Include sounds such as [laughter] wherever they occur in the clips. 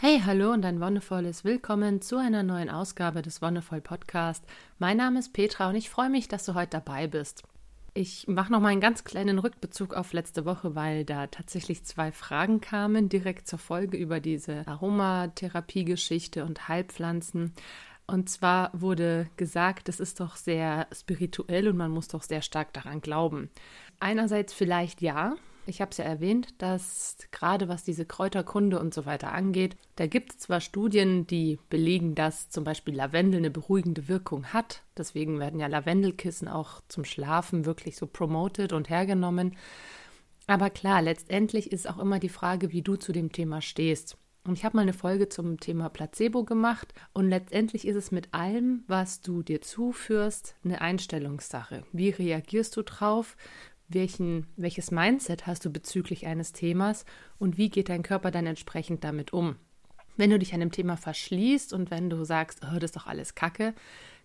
Hey, hallo und ein wundervolles Willkommen zu einer neuen Ausgabe des Wonderful Podcast. Mein Name ist Petra und ich freue mich, dass du heute dabei bist. Ich mache noch mal einen ganz kleinen Rückbezug auf letzte Woche, weil da tatsächlich zwei Fragen kamen direkt zur Folge über diese Aromatherapie-Geschichte und Heilpflanzen. Und zwar wurde gesagt, es ist doch sehr spirituell und man muss doch sehr stark daran glauben. Einerseits vielleicht ja, ich habe es ja erwähnt, dass gerade was diese Kräuterkunde und so weiter angeht, da gibt es zwar Studien, die belegen, dass zum Beispiel Lavendel eine beruhigende Wirkung hat. Deswegen werden ja Lavendelkissen auch zum Schlafen wirklich so promoted und hergenommen. Aber klar, letztendlich ist auch immer die Frage, wie du zu dem Thema stehst. Und ich habe mal eine Folge zum Thema Placebo gemacht und letztendlich ist es mit allem, was du dir zuführst, eine Einstellungssache. Wie reagierst du drauf? Welchen, welches Mindset hast du bezüglich eines Themas und wie geht dein Körper dann entsprechend damit um. Wenn du dich einem Thema verschließt und wenn du sagst, oh, das ist doch alles Kacke,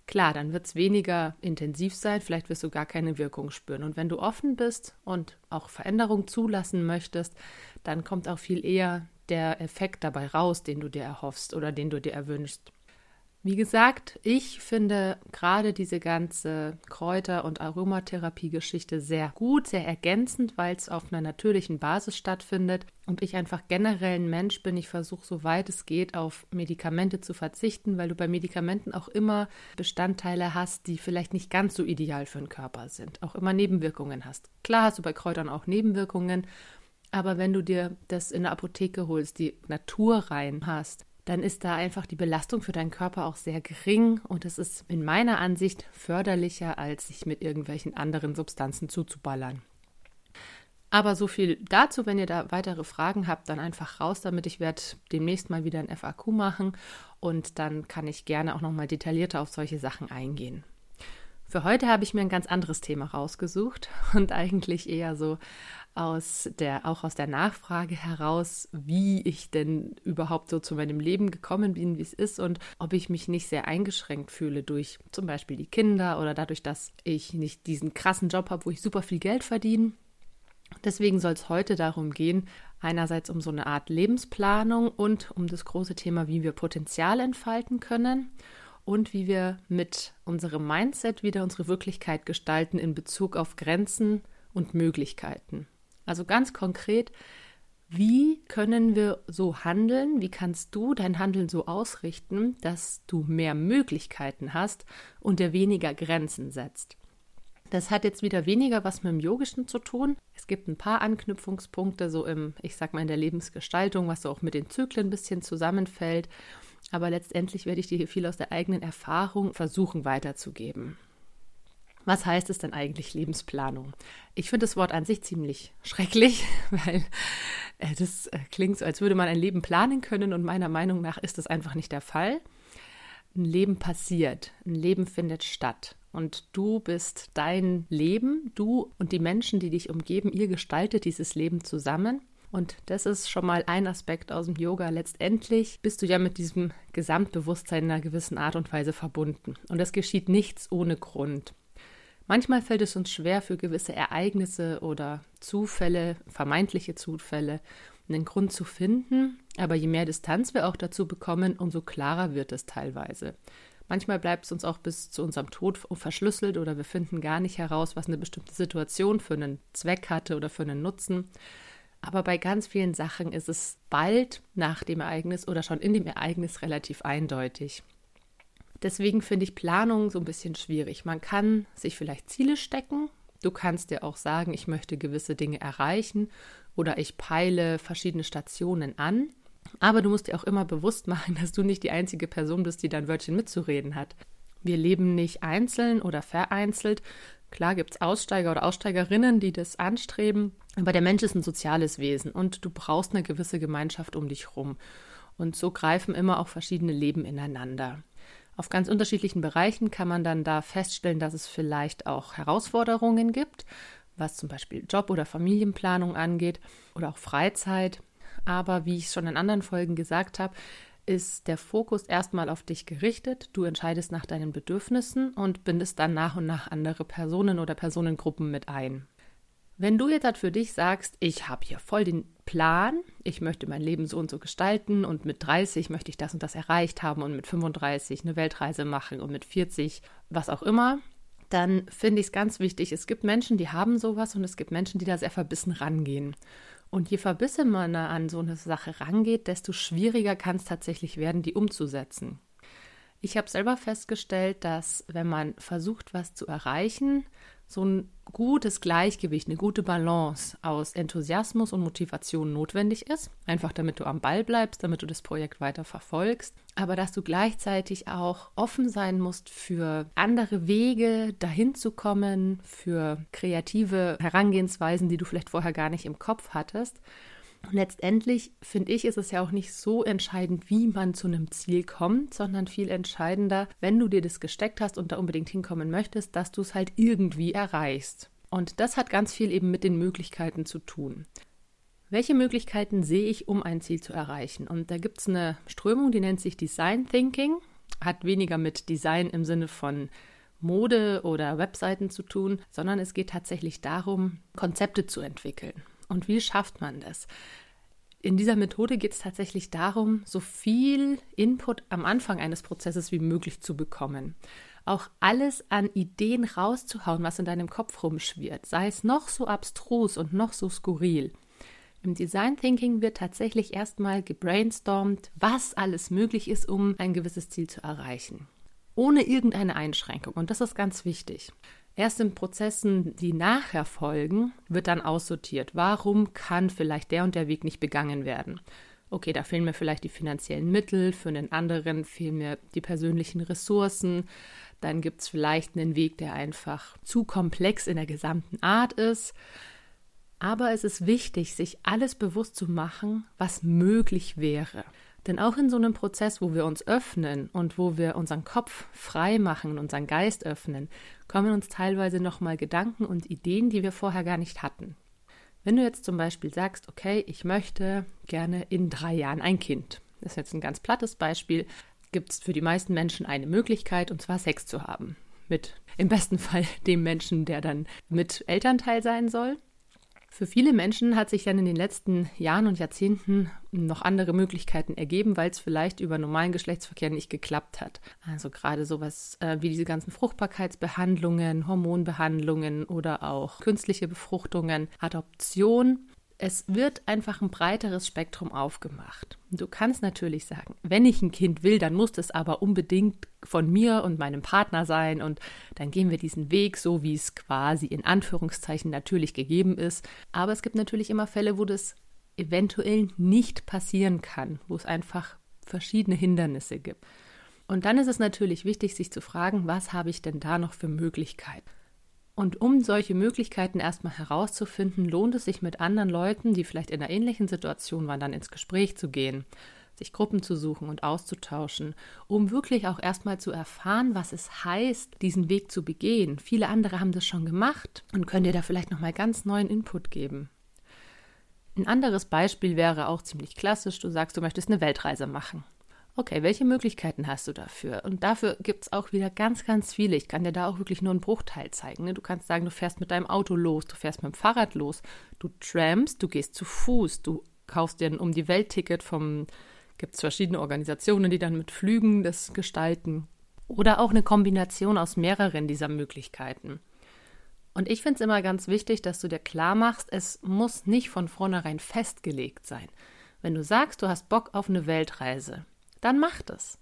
klar, dann wird es weniger intensiv sein, vielleicht wirst du gar keine Wirkung spüren. Und wenn du offen bist und auch Veränderung zulassen möchtest, dann kommt auch viel eher der Effekt dabei raus, den du dir erhoffst oder den du dir erwünschst. Wie gesagt, ich finde gerade diese ganze Kräuter- und Aromatherapie-Geschichte sehr gut, sehr ergänzend, weil es auf einer natürlichen Basis stattfindet und ich einfach generell ein Mensch bin. Ich versuche, soweit es geht, auf Medikamente zu verzichten, weil du bei Medikamenten auch immer Bestandteile hast, die vielleicht nicht ganz so ideal für den Körper sind, auch immer Nebenwirkungen hast. Klar hast du bei Kräutern auch Nebenwirkungen, aber wenn du dir das in der Apotheke holst, die Natur rein hast, dann ist da einfach die Belastung für deinen Körper auch sehr gering und es ist in meiner Ansicht förderlicher, als sich mit irgendwelchen anderen Substanzen zuzuballern. Aber so viel dazu, wenn ihr da weitere Fragen habt, dann einfach raus damit. Ich werde demnächst mal wieder ein FAQ machen und dann kann ich gerne auch noch mal detaillierter auf solche Sachen eingehen. Für heute habe ich mir ein ganz anderes Thema rausgesucht [laughs] und eigentlich eher so aus der, auch aus der Nachfrage heraus, wie ich denn überhaupt so zu meinem Leben gekommen bin, wie es ist und ob ich mich nicht sehr eingeschränkt fühle durch zum Beispiel die Kinder oder dadurch, dass ich nicht diesen krassen Job habe, wo ich super viel Geld verdiene. Deswegen soll es heute darum gehen, einerseits um so eine Art Lebensplanung und um das große Thema, wie wir Potenzial entfalten können und wie wir mit unserem Mindset wieder unsere Wirklichkeit gestalten in Bezug auf Grenzen und Möglichkeiten. Also ganz konkret, wie können wir so handeln? Wie kannst du dein Handeln so ausrichten, dass du mehr Möglichkeiten hast und dir weniger Grenzen setzt? Das hat jetzt wieder weniger was mit dem Yogischen zu tun. Es gibt ein paar Anknüpfungspunkte, so im, ich sag mal, in der Lebensgestaltung, was so auch mit den Zyklen ein bisschen zusammenfällt. Aber letztendlich werde ich dir hier viel aus der eigenen Erfahrung versuchen weiterzugeben. Was heißt es denn eigentlich Lebensplanung? Ich finde das Wort an sich ziemlich schrecklich, [laughs] weil äh, das äh, klingt so, als würde man ein Leben planen können und meiner Meinung nach ist das einfach nicht der Fall. Ein Leben passiert, ein Leben findet statt und du bist dein Leben, du und die Menschen, die dich umgeben, ihr gestaltet dieses Leben zusammen. Und das ist schon mal ein Aspekt aus dem Yoga. Letztendlich bist du ja mit diesem Gesamtbewusstsein in einer gewissen Art und Weise verbunden. Und das geschieht nichts ohne Grund. Manchmal fällt es uns schwer, für gewisse Ereignisse oder Zufälle, vermeintliche Zufälle, einen Grund zu finden, aber je mehr Distanz wir auch dazu bekommen, umso klarer wird es teilweise. Manchmal bleibt es uns auch bis zu unserem Tod verschlüsselt oder wir finden gar nicht heraus, was eine bestimmte Situation für einen Zweck hatte oder für einen Nutzen. Aber bei ganz vielen Sachen ist es bald nach dem Ereignis oder schon in dem Ereignis relativ eindeutig. Deswegen finde ich Planung so ein bisschen schwierig. Man kann sich vielleicht Ziele stecken. Du kannst dir auch sagen, ich möchte gewisse Dinge erreichen oder ich peile verschiedene Stationen an. Aber du musst dir auch immer bewusst machen, [laughs] dass du nicht die einzige Person bist, die dein Wörtchen mitzureden hat. Wir leben nicht einzeln oder vereinzelt. Klar gibt es Aussteiger oder Aussteigerinnen, die das anstreben, aber der Mensch ist ein soziales Wesen und du brauchst eine gewisse Gemeinschaft um dich rum. Und so greifen immer auch verschiedene Leben ineinander. Auf ganz unterschiedlichen Bereichen kann man dann da feststellen, dass es vielleicht auch Herausforderungen gibt, was zum Beispiel Job- oder Familienplanung angeht oder auch Freizeit. Aber wie ich schon in anderen Folgen gesagt habe, ist der Fokus erstmal auf dich gerichtet. Du entscheidest nach deinen Bedürfnissen und bindest dann nach und nach andere Personen oder Personengruppen mit ein. Wenn du jetzt halt für dich sagst, ich habe hier voll den Plan, ich möchte mein Leben so und so gestalten und mit 30 möchte ich das und das erreicht haben und mit 35 eine Weltreise machen und mit 40 was auch immer, dann finde ich es ganz wichtig, es gibt Menschen, die haben sowas und es gibt Menschen, die da sehr verbissen rangehen. Und je verbissener man an so eine Sache rangeht, desto schwieriger kann es tatsächlich werden, die umzusetzen. Ich habe selber festgestellt, dass wenn man versucht, was zu erreichen, so ein gutes Gleichgewicht, eine gute Balance aus Enthusiasmus und Motivation notwendig ist. Einfach damit du am Ball bleibst, damit du das Projekt weiter verfolgst. Aber dass du gleichzeitig auch offen sein musst für andere Wege, dahin zu kommen, für kreative Herangehensweisen, die du vielleicht vorher gar nicht im Kopf hattest. Und letztendlich finde ich, ist es ja auch nicht so entscheidend, wie man zu einem Ziel kommt, sondern viel entscheidender, wenn du dir das gesteckt hast und da unbedingt hinkommen möchtest, dass du es halt irgendwie erreichst. Und das hat ganz viel eben mit den Möglichkeiten zu tun. Welche Möglichkeiten sehe ich, um ein Ziel zu erreichen? Und da gibt es eine Strömung, die nennt sich Design Thinking, hat weniger mit Design im Sinne von Mode oder Webseiten zu tun, sondern es geht tatsächlich darum, Konzepte zu entwickeln. Und wie schafft man das? In dieser Methode geht es tatsächlich darum, so viel Input am Anfang eines Prozesses wie möglich zu bekommen. Auch alles an Ideen rauszuhauen, was in deinem Kopf rumschwirrt, sei es noch so abstrus und noch so skurril. Im Design Thinking wird tatsächlich erstmal gebrainstormt, was alles möglich ist, um ein gewisses Ziel zu erreichen. Ohne irgendeine Einschränkung. Und das ist ganz wichtig. Erst in Prozessen, die nachher folgen, wird dann aussortiert. Warum kann vielleicht der und der Weg nicht begangen werden? Okay, da fehlen mir vielleicht die finanziellen Mittel, für einen anderen fehlen mir die persönlichen Ressourcen. Dann gibt es vielleicht einen Weg, der einfach zu komplex in der gesamten Art ist. Aber es ist wichtig, sich alles bewusst zu machen, was möglich wäre. Denn auch in so einem Prozess, wo wir uns öffnen und wo wir unseren Kopf frei machen und unseren Geist öffnen, kommen uns teilweise nochmal Gedanken und Ideen, die wir vorher gar nicht hatten. Wenn du jetzt zum Beispiel sagst, okay, ich möchte gerne in drei Jahren ein Kind, das ist jetzt ein ganz plattes Beispiel, gibt es für die meisten Menschen eine Möglichkeit, und zwar Sex zu haben. Mit im besten [laughs] Fall dem Menschen, der dann mit Elternteil sein soll. Für viele Menschen hat sich dann in den letzten Jahren und Jahrzehnten noch andere Möglichkeiten ergeben, weil es vielleicht über normalen Geschlechtsverkehr nicht geklappt hat. Also gerade sowas äh, wie diese ganzen Fruchtbarkeitsbehandlungen, Hormonbehandlungen oder auch künstliche Befruchtungen, Adoption es wird einfach ein breiteres Spektrum aufgemacht. Du kannst natürlich sagen, wenn ich ein Kind will, dann muss das aber unbedingt von mir und meinem Partner sein und dann gehen wir diesen Weg, so wie es quasi in Anführungszeichen natürlich gegeben ist. Aber es gibt natürlich immer Fälle, wo das eventuell nicht passieren kann, wo es einfach verschiedene Hindernisse gibt. Und dann ist es natürlich wichtig, sich zu fragen, was habe ich denn da noch für Möglichkeiten? Und um solche Möglichkeiten erstmal herauszufinden, lohnt es sich mit anderen Leuten, die vielleicht in einer ähnlichen Situation waren, dann ins Gespräch zu gehen, sich Gruppen zu suchen und auszutauschen, um wirklich auch erstmal zu erfahren, was es heißt, diesen Weg zu begehen. Viele andere haben das schon gemacht und können dir da vielleicht nochmal ganz neuen Input geben. Ein anderes Beispiel wäre auch ziemlich klassisch. Du sagst, du möchtest eine Weltreise machen. Okay, welche Möglichkeiten hast du dafür? Und dafür gibt es auch wieder ganz, ganz viele. Ich kann dir da auch wirklich nur einen Bruchteil zeigen. Ne? Du kannst sagen, du fährst mit deinem Auto los, du fährst mit dem Fahrrad los, du trampst, du gehst zu Fuß, du kaufst dir ein um die Welt-Ticket vom, gibt es verschiedene Organisationen, die dann mit Flügen das gestalten. Oder auch eine Kombination aus mehreren dieser Möglichkeiten. Und ich finde es immer ganz wichtig, dass du dir klar machst, es muss nicht von vornherein festgelegt sein. Wenn du sagst, du hast Bock auf eine Weltreise, dann macht es.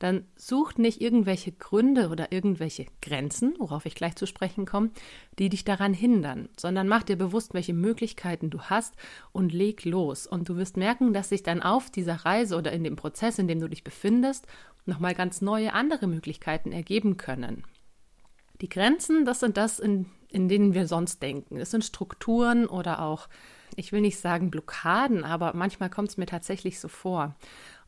Dann sucht nicht irgendwelche Gründe oder irgendwelche Grenzen, worauf ich gleich zu sprechen komme, die dich daran hindern, sondern mach dir bewusst, welche Möglichkeiten du hast und leg los. Und du wirst merken, dass sich dann auf dieser Reise oder in dem Prozess, in dem du dich befindest, nochmal ganz neue andere Möglichkeiten ergeben können. Die Grenzen, das sind das, in, in denen wir sonst denken. Es sind Strukturen oder auch, ich will nicht sagen Blockaden, aber manchmal kommt es mir tatsächlich so vor.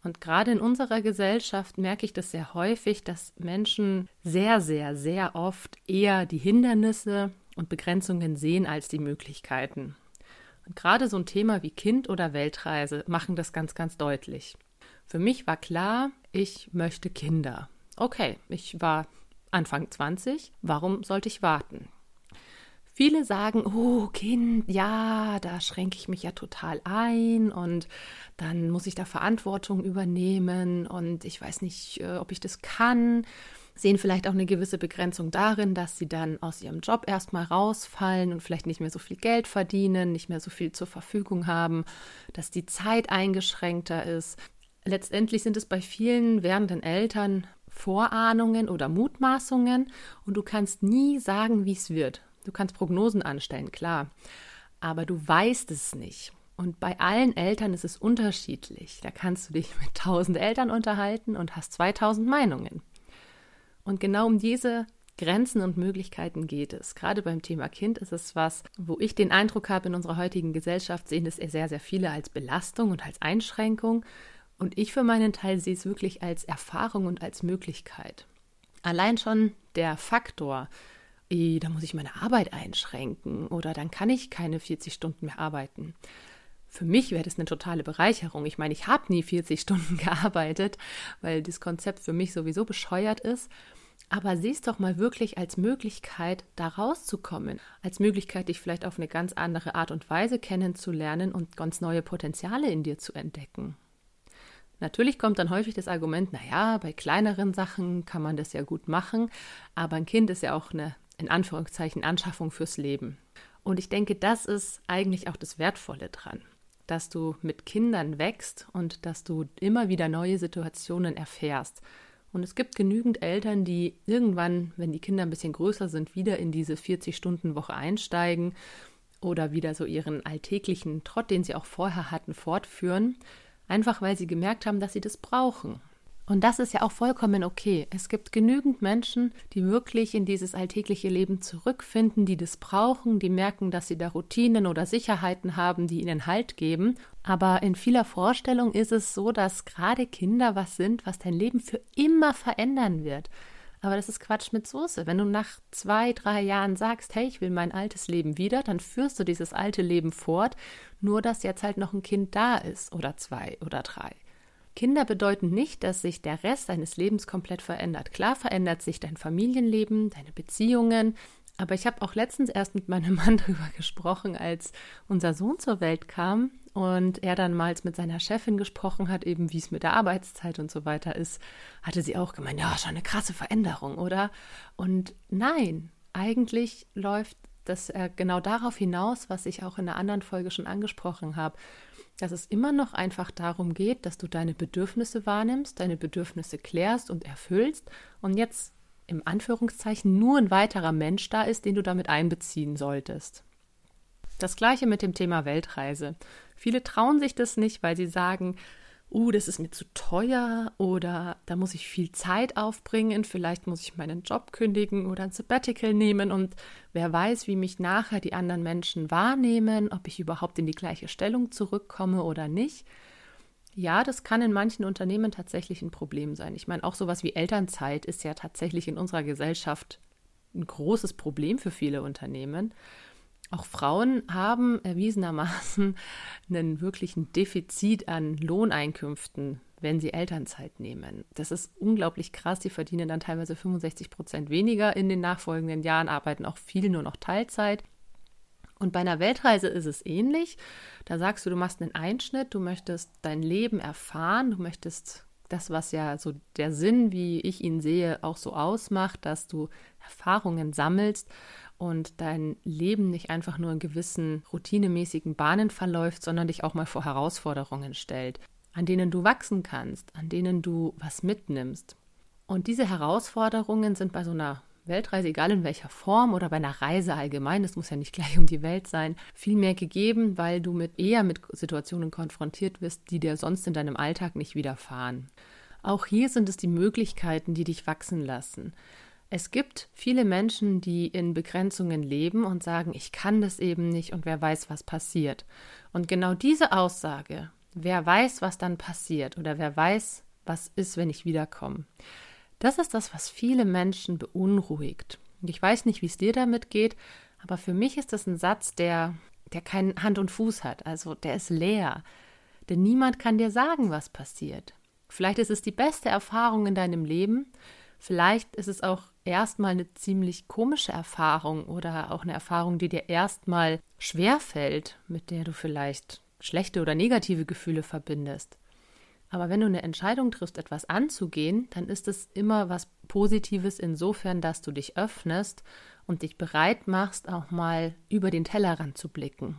Und gerade in unserer Gesellschaft merke ich das sehr häufig, dass Menschen sehr, sehr, sehr oft eher die Hindernisse und Begrenzungen sehen als die Möglichkeiten. Und gerade so ein Thema wie Kind oder Weltreise machen das ganz, ganz deutlich. Für mich war klar, ich möchte Kinder. Okay, ich war Anfang 20, warum sollte ich warten? Viele sagen, oh Kind, ja, da schränke ich mich ja total ein und dann muss ich da Verantwortung übernehmen und ich weiß nicht, äh, ob ich das kann. Sehen vielleicht auch eine gewisse Begrenzung darin, dass sie dann aus ihrem Job erstmal rausfallen und vielleicht nicht mehr so viel Geld verdienen, nicht mehr so viel zur Verfügung haben, dass die Zeit eingeschränkter ist. Letztendlich sind es bei vielen werdenden Eltern Vorahnungen oder Mutmaßungen und du kannst nie sagen, wie es wird. Du kannst Prognosen anstellen, klar, aber du weißt es nicht. Und bei allen Eltern ist es unterschiedlich. Da kannst du dich mit tausend Eltern unterhalten und hast 2000 Meinungen. Und genau um diese Grenzen und Möglichkeiten geht es. Gerade beim Thema Kind ist es was, wo ich den Eindruck habe, in unserer heutigen Gesellschaft sehen es sehr, sehr viele als Belastung und als Einschränkung. Und ich für meinen Teil sehe es wirklich als Erfahrung und als Möglichkeit. Allein schon der Faktor, da muss ich meine Arbeit einschränken oder dann kann ich keine 40 Stunden mehr arbeiten. Für mich wäre das eine totale Bereicherung. Ich meine, ich habe nie 40 [laughs] Stunden gearbeitet, weil das Konzept für mich sowieso bescheuert ist. Aber sieh es doch mal wirklich als Möglichkeit, da rauszukommen. Als Möglichkeit, dich vielleicht auf eine ganz andere Art und Weise kennenzulernen und ganz neue Potenziale in dir zu entdecken. Natürlich kommt dann häufig das Argument, naja, bei kleineren Sachen kann man das ja gut machen, aber ein Kind ist ja auch eine, in Anführungszeichen, Anschaffung fürs Leben. Und ich denke, das ist eigentlich auch das Wertvolle dran, dass du mit Kindern wächst und dass du immer wieder neue Situationen erfährst. Und es gibt genügend Eltern, die irgendwann, wenn die Kinder ein bisschen größer sind, wieder in diese 40-Stunden-Woche einsteigen oder wieder so ihren alltäglichen Trott, den sie auch vorher hatten, fortführen einfach weil sie gemerkt haben, dass sie das brauchen. Und das ist ja auch vollkommen okay. Es gibt genügend Menschen, die wirklich in dieses alltägliche Leben zurückfinden, die das brauchen, die merken, dass sie da Routinen oder Sicherheiten haben, die ihnen Halt geben. Aber in vieler Vorstellung ist es so, dass gerade Kinder was sind, was dein Leben für immer verändern wird. Aber das ist Quatsch mit Soße. Wenn du nach zwei, drei Jahren sagst, hey, ich will mein altes Leben wieder, dann führst du dieses alte Leben fort, nur dass jetzt halt noch ein Kind da ist oder zwei oder drei. Kinder bedeuten nicht, dass sich der Rest deines Lebens komplett verändert. Klar verändert sich dein Familienleben, deine Beziehungen, aber ich habe auch letztens erst mit meinem Mann [laughs] darüber gesprochen, als unser Sohn zur Welt kam und er dann mal mit seiner Chefin gesprochen hat, eben wie es mit der Arbeitszeit und so weiter ist, hatte sie auch gemeint, ja, schon eine krasse Veränderung, oder? Und nein, eigentlich läuft das äh, genau darauf hinaus, was ich auch in einer anderen Folge schon angesprochen habe, dass es immer noch einfach darum geht, dass du deine Bedürfnisse wahrnimmst, deine Bedürfnisse klärst und erfüllst und jetzt im Anführungszeichen nur ein weiterer Mensch da ist, den du damit einbeziehen solltest. Das gleiche mit dem Thema Weltreise. Viele trauen sich das nicht, weil sie sagen, uh, das ist mir zu teuer oder da muss ich viel Zeit aufbringen, vielleicht muss ich meinen Job kündigen oder ein Sabbatical nehmen und wer weiß, wie mich nachher die anderen Menschen wahrnehmen, ob ich überhaupt in die gleiche Stellung zurückkomme oder nicht. Ja, das kann in manchen Unternehmen tatsächlich ein Problem sein. Ich meine, auch sowas wie Elternzeit ist ja tatsächlich in unserer Gesellschaft ein großes Problem für viele Unternehmen. Auch Frauen haben erwiesenermaßen [laughs] einen wirklichen Defizit an Lohneinkünften, wenn sie Elternzeit nehmen. Das ist unglaublich krass. Die verdienen dann teilweise 65 Prozent weniger in den nachfolgenden Jahren, arbeiten auch viel nur noch Teilzeit. Und bei einer Weltreise ist es ähnlich. Da sagst du, du machst einen Einschnitt, du möchtest dein Leben erfahren, du möchtest das, was ja so der Sinn, wie ich ihn sehe, auch so ausmacht, dass du Erfahrungen sammelst und dein Leben nicht einfach nur in gewissen routinemäßigen Bahnen verläuft, sondern dich auch mal vor Herausforderungen stellt, an denen du wachsen kannst, an denen du was mitnimmst. Und diese Herausforderungen sind bei so einer Weltreise, egal in welcher Form oder bei einer Reise allgemein, das muss ja nicht gleich um die Welt sein, viel mehr gegeben, weil du mit eher mit Situationen konfrontiert wirst, die dir sonst in deinem Alltag nicht widerfahren. Auch hier sind es die Möglichkeiten, die dich wachsen lassen. Es gibt viele Menschen, die in Begrenzungen leben und sagen, ich kann das eben nicht und wer weiß, was passiert. Und genau diese Aussage, wer weiß, was dann passiert oder wer weiß, was ist, wenn ich wiederkomme, das ist das, was viele Menschen beunruhigt. Und ich weiß nicht, wie es dir damit geht, aber für mich ist das ein Satz, der, der keinen Hand und Fuß hat. Also der ist leer. Denn niemand kann dir sagen, was passiert. Vielleicht ist es die beste Erfahrung in deinem Leben. Vielleicht ist es auch erstmal eine ziemlich komische Erfahrung oder auch eine Erfahrung, die dir erstmal schwer fällt, mit der du vielleicht schlechte oder negative Gefühle verbindest. Aber wenn du eine Entscheidung triffst, etwas anzugehen, dann ist es immer was Positives insofern, dass du dich öffnest und dich bereit machst, auch mal über den Tellerrand zu blicken.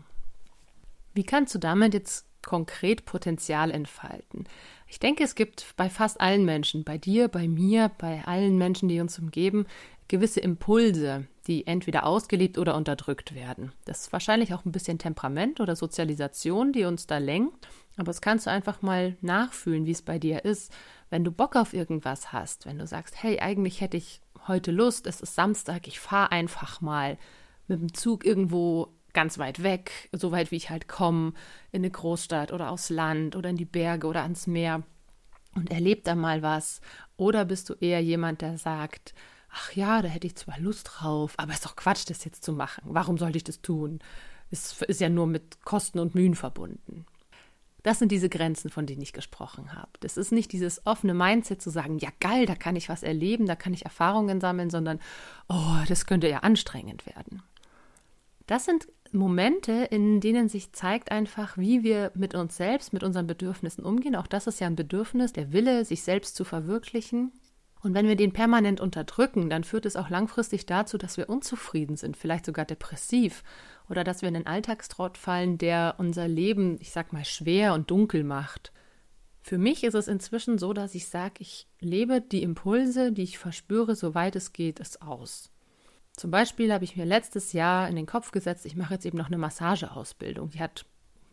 Wie kannst du damit jetzt konkret Potenzial entfalten? Ich denke, es gibt bei fast allen Menschen, bei dir, bei mir, bei allen Menschen, die uns umgeben, gewisse Impulse, die entweder ausgelebt oder unterdrückt werden. Das ist wahrscheinlich auch ein bisschen Temperament oder Sozialisation, die uns da lenkt. Aber das kannst du einfach mal nachfühlen, wie es bei dir ist. Wenn du Bock auf irgendwas hast, wenn du sagst, hey, eigentlich hätte ich heute Lust, es ist Samstag, ich fahre einfach mal mit dem Zug irgendwo ganz weit weg, so weit wie ich halt komme, in eine Großstadt oder aufs Land oder in die Berge oder ans Meer und erlebe da mal was. Oder bist du eher jemand, der sagt, ach ja, da hätte ich zwar Lust drauf, aber ist doch Quatsch, das jetzt zu machen. Warum sollte ich das tun? Es ist ja nur mit Kosten und Mühen verbunden. Das sind diese Grenzen, von denen ich gesprochen habe. Das ist nicht dieses offene Mindset zu sagen, ja geil, da kann ich was erleben, da kann ich Erfahrungen sammeln, sondern, oh, das könnte ja anstrengend werden. Das sind Momente, in denen sich zeigt einfach, wie wir mit uns selbst, mit unseren Bedürfnissen umgehen. Auch das ist ja ein Bedürfnis, der Wille, sich selbst zu verwirklichen. Und wenn wir den permanent unterdrücken, dann führt es auch langfristig dazu, dass wir unzufrieden sind, vielleicht sogar depressiv oder dass wir in einen Alltagstrott fallen, der unser Leben, ich sag mal, schwer und dunkel macht. Für mich ist es inzwischen so, dass ich sage, ich lebe die Impulse, die ich verspüre, soweit es geht, es aus. Zum Beispiel habe ich mir letztes Jahr in den Kopf gesetzt, ich mache jetzt eben noch eine Massageausbildung. Die hat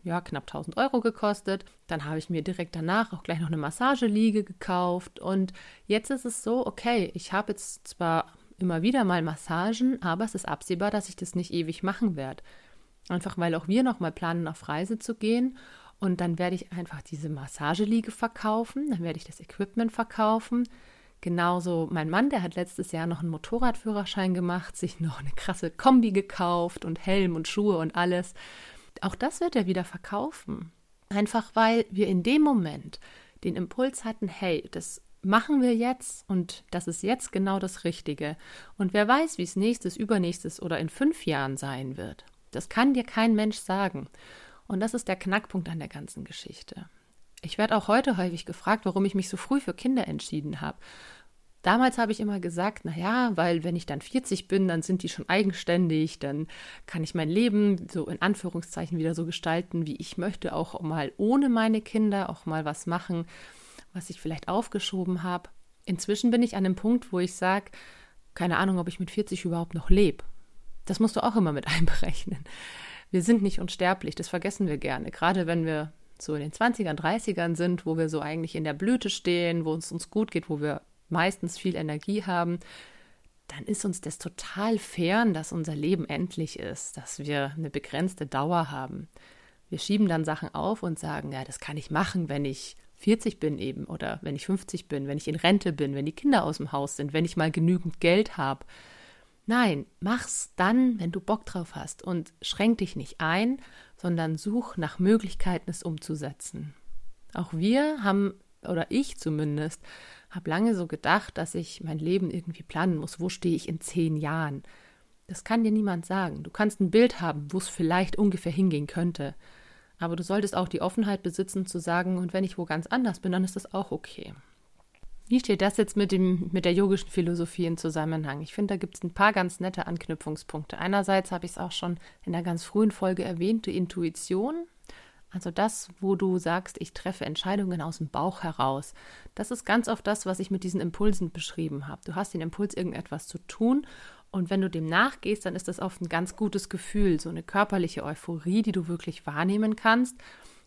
ja knapp 1000 Euro gekostet. Dann habe ich mir direkt danach auch gleich noch eine Massageliege gekauft. Und jetzt ist es so, okay, ich habe jetzt zwar immer wieder mal Massagen, aber es ist absehbar, dass ich das nicht ewig machen werde. Einfach weil auch wir noch mal planen, auf Reise zu gehen. Und dann werde ich einfach diese Massageliege verkaufen, dann werde ich das Equipment verkaufen. Genauso mein Mann, der hat letztes Jahr noch einen Motorradführerschein gemacht, sich noch eine krasse Kombi gekauft und Helm und Schuhe und alles. Auch das wird er wieder verkaufen. Einfach weil wir in dem Moment den Impuls hatten, hey, das machen wir jetzt und das ist jetzt genau das Richtige. Und wer weiß, wie es nächstes, übernächstes oder in fünf Jahren sein wird. Das kann dir kein Mensch sagen. Und das ist der Knackpunkt an der ganzen Geschichte. Ich werde auch heute häufig gefragt, warum ich mich so früh für Kinder entschieden habe. Damals habe ich immer gesagt, naja, weil wenn ich dann 40 bin, dann sind die schon eigenständig, dann kann ich mein Leben so in Anführungszeichen wieder so gestalten, wie ich möchte, auch mal ohne meine Kinder, auch mal was machen, was ich vielleicht aufgeschoben habe. Inzwischen bin ich an dem Punkt, wo ich sage, keine Ahnung, ob ich mit 40 überhaupt noch lebe. Das musst du auch immer mit [laughs] einberechnen. Wir sind nicht unsterblich, das vergessen wir gerne. Gerade wenn wir in den 20ern, 30ern sind, wo wir so eigentlich in der Blüte stehen, wo es uns gut geht, wo wir meistens viel Energie haben, dann ist uns das total fern, dass unser Leben endlich ist, dass wir eine begrenzte Dauer haben. Wir schieben dann Sachen auf und sagen, ja, das kann ich machen, wenn ich 40 bin eben oder wenn ich 50 bin, wenn ich in Rente bin, wenn die Kinder aus dem Haus sind, wenn ich mal genügend Geld habe. Nein, mach's dann, wenn du Bock drauf hast und schränk dich nicht ein, sondern such nach Möglichkeiten, es umzusetzen. Auch wir haben, oder ich zumindest, habe lange so gedacht, dass ich mein Leben irgendwie planen muss. Wo stehe ich in zehn Jahren? Das kann dir niemand sagen. Du kannst ein Bild haben, wo es vielleicht ungefähr hingehen könnte. Aber du solltest auch die Offenheit besitzen, zu sagen, und wenn ich wo ganz anders bin, dann ist das auch okay. Wie steht das jetzt mit, dem, mit der yogischen Philosophie in Zusammenhang? Ich finde, da gibt es ein paar ganz nette Anknüpfungspunkte. Einerseits habe ich es auch schon in der ganz frühen Folge erwähnt, die Intuition. Also das, wo du sagst, ich treffe Entscheidungen aus dem Bauch heraus. Das ist ganz oft das, was ich mit diesen Impulsen beschrieben habe. Du hast den Impuls, irgendetwas zu tun und wenn du dem nachgehst, dann ist das oft ein ganz gutes Gefühl, so eine körperliche Euphorie, die du wirklich wahrnehmen kannst.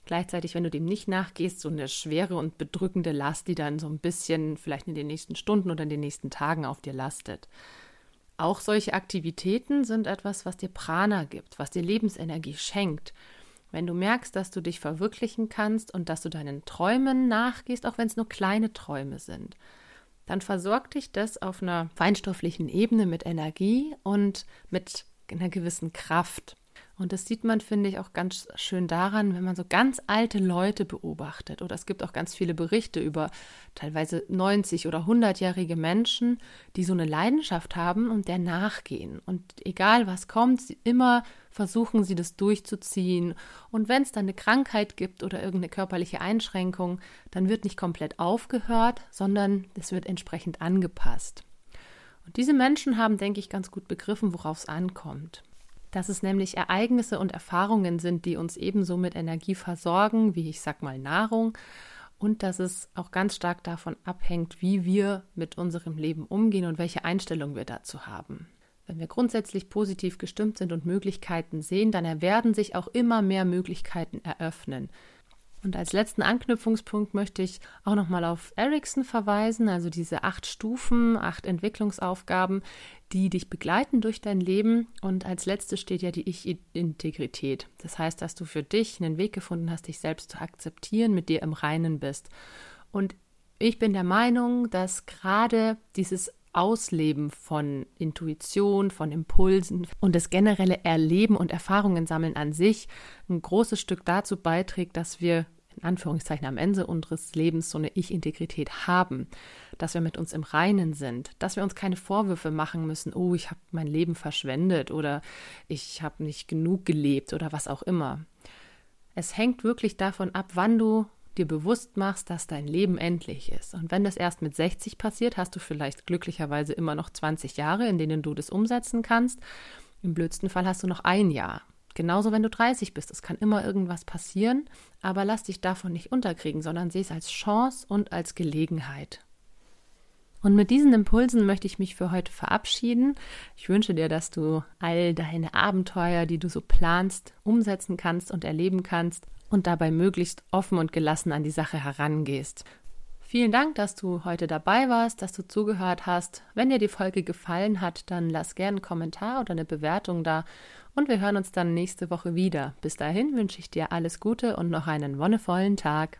Gleichzeitig, wenn du dem nicht nachgehst, so eine schwere und bedrückende Last, die dann so ein bisschen vielleicht in den nächsten Stunden oder in den nächsten Tagen auf dir lastet. Auch solche Aktivitäten sind etwas, was dir Prana gibt, was dir Lebensenergie schenkt. Wenn du merkst, dass du dich verwirklichen kannst und dass du deinen Träumen nachgehst, auch wenn es nur kleine Träume sind, dann versorgt dich das auf einer feinstofflichen Ebene mit Energie und mit einer gewissen Kraft. Und das sieht man, finde ich, auch ganz schön daran, wenn man so ganz alte Leute beobachtet. Oder es gibt auch ganz viele Berichte über teilweise 90 oder 100-jährige Menschen, die so eine Leidenschaft haben und der nachgehen. Und egal was kommt, immer versuchen sie das durchzuziehen. Und wenn es dann eine Krankheit gibt oder irgendeine körperliche Einschränkung, dann wird nicht komplett aufgehört, sondern es wird entsprechend angepasst. Und diese Menschen haben, denke ich, ganz gut begriffen, worauf es ankommt dass es nämlich Ereignisse und Erfahrungen sind, die uns ebenso mit Energie versorgen, wie ich sag mal Nahrung, und dass es auch ganz stark davon abhängt, wie wir mit unserem Leben umgehen und welche Einstellung wir dazu haben. Wenn wir grundsätzlich positiv gestimmt sind und Möglichkeiten sehen, dann werden sich auch immer mehr Möglichkeiten eröffnen. Und als letzten Anknüpfungspunkt möchte ich auch nochmal auf Ericsson verweisen, also diese acht Stufen, acht Entwicklungsaufgaben, die dich begleiten durch dein Leben. Und als letztes steht ja die Ich-Integrität. Das heißt, dass du für dich einen Weg gefunden hast, dich selbst zu akzeptieren, mit dir im Reinen bist. Und ich bin der Meinung, dass gerade dieses Ausleben von Intuition, von Impulsen und das generelle Erleben und Erfahrungen sammeln an sich ein großes Stück dazu beiträgt, dass wir in Anführungszeichen am Ende unseres Lebens so eine Ich-Integrität haben, dass wir mit uns im Reinen sind, dass wir uns keine Vorwürfe machen müssen, oh, ich habe mein Leben verschwendet oder ich habe nicht genug gelebt oder was auch immer. Es hängt wirklich davon ab, wann du dir bewusst machst, dass dein Leben endlich ist. Und wenn das erst mit 60 passiert, hast du vielleicht glücklicherweise immer noch 20 Jahre, in denen du das umsetzen kannst. Im blödsten Fall hast du noch ein Jahr. Genauso, wenn du 30 bist. Es kann immer irgendwas passieren, aber lass dich davon nicht unterkriegen, sondern sieh es als Chance und als Gelegenheit. Und mit diesen Impulsen möchte ich mich für heute verabschieden. Ich wünsche dir, dass du all deine Abenteuer, die du so planst, umsetzen kannst und erleben kannst und dabei möglichst offen und gelassen an die Sache herangehst. Vielen Dank, dass du heute dabei warst, dass du zugehört hast. Wenn dir die Folge gefallen hat, dann lass gerne einen Kommentar oder eine Bewertung da und wir hören uns dann nächste Woche wieder. Bis dahin wünsche ich dir alles Gute und noch einen wonnevollen Tag.